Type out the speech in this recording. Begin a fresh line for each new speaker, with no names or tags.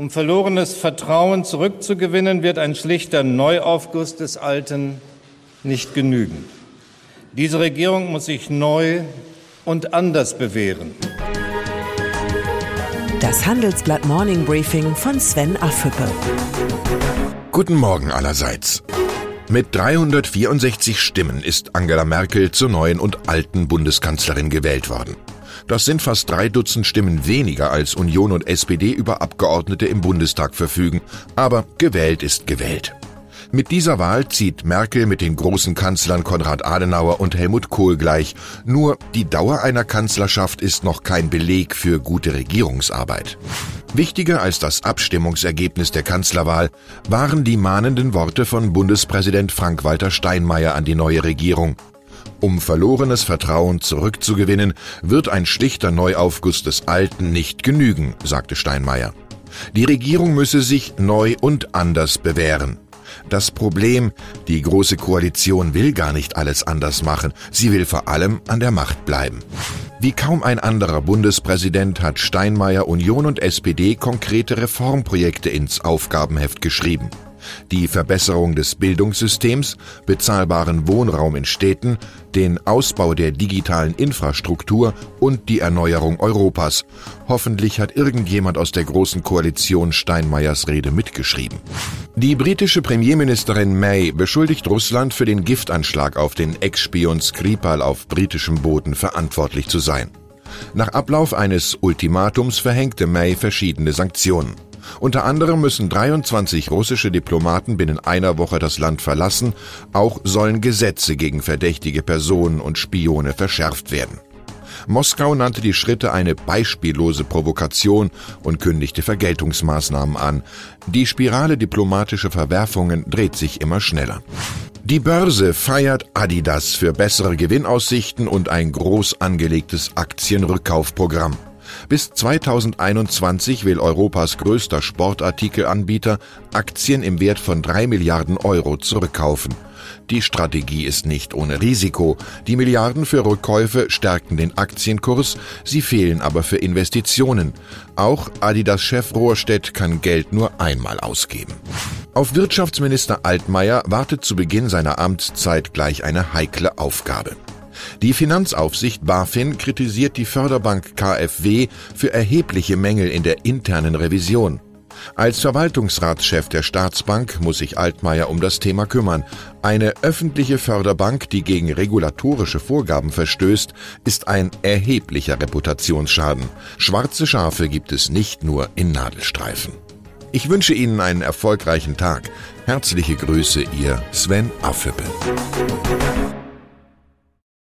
Um verlorenes Vertrauen zurückzugewinnen, wird ein schlichter Neuaufguss des Alten nicht genügen. Diese Regierung muss sich neu und anders bewähren.
Das Handelsblatt Morning Briefing von Sven Affüppe.
Guten Morgen allerseits. Mit 364 Stimmen ist Angela Merkel zur neuen und alten Bundeskanzlerin gewählt worden. Das sind fast drei Dutzend Stimmen weniger als Union und SPD über Abgeordnete im Bundestag verfügen. Aber gewählt ist gewählt. Mit dieser Wahl zieht Merkel mit den großen Kanzlern Konrad Adenauer und Helmut Kohl gleich. Nur die Dauer einer Kanzlerschaft ist noch kein Beleg für gute Regierungsarbeit. Wichtiger als das Abstimmungsergebnis der Kanzlerwahl waren die mahnenden Worte von Bundespräsident Frank-Walter Steinmeier an die neue Regierung. Um verlorenes Vertrauen zurückzugewinnen, wird ein schlichter Neuaufguss des Alten nicht genügen, sagte Steinmeier. Die Regierung müsse sich neu und anders bewähren. Das Problem, die Große Koalition will gar nicht alles anders machen, sie will vor allem an der Macht bleiben. Wie kaum ein anderer Bundespräsident hat Steinmeier Union und SPD konkrete Reformprojekte ins Aufgabenheft geschrieben die Verbesserung des Bildungssystems, bezahlbaren Wohnraum in Städten, den Ausbau der digitalen Infrastruktur und die Erneuerung Europas. Hoffentlich hat irgendjemand aus der Großen Koalition Steinmeiers Rede mitgeschrieben. Die britische Premierministerin May beschuldigt Russland für den Giftanschlag auf den Ex-Spion Skripal auf britischem Boden verantwortlich zu sein. Nach Ablauf eines Ultimatums verhängte May verschiedene Sanktionen. Unter anderem müssen 23 russische Diplomaten binnen einer Woche das Land verlassen, auch sollen Gesetze gegen verdächtige Personen und Spione verschärft werden. Moskau nannte die Schritte eine beispiellose Provokation und kündigte Vergeltungsmaßnahmen an. Die Spirale diplomatischer Verwerfungen dreht sich immer schneller. Die Börse feiert Adidas für bessere Gewinnaussichten und ein groß angelegtes Aktienrückkaufprogramm. Bis 2021 will Europas größter Sportartikelanbieter Aktien im Wert von drei Milliarden Euro zurückkaufen. Die Strategie ist nicht ohne Risiko. Die Milliarden für Rückkäufe stärken den Aktienkurs, sie fehlen aber für Investitionen. Auch Adidas-Chef Rohrstedt kann Geld nur einmal ausgeben. Auf Wirtschaftsminister Altmaier wartet zu Beginn seiner Amtszeit gleich eine heikle Aufgabe. Die Finanzaufsicht BaFin kritisiert die Förderbank KfW für erhebliche Mängel in der internen Revision. Als Verwaltungsratschef der Staatsbank muss sich Altmaier um das Thema kümmern. Eine öffentliche Förderbank, die gegen regulatorische Vorgaben verstößt, ist ein erheblicher Reputationsschaden. Schwarze Schafe gibt es nicht nur in Nadelstreifen. Ich wünsche Ihnen einen erfolgreichen Tag. Herzliche Grüße, Ihr Sven Affüppe.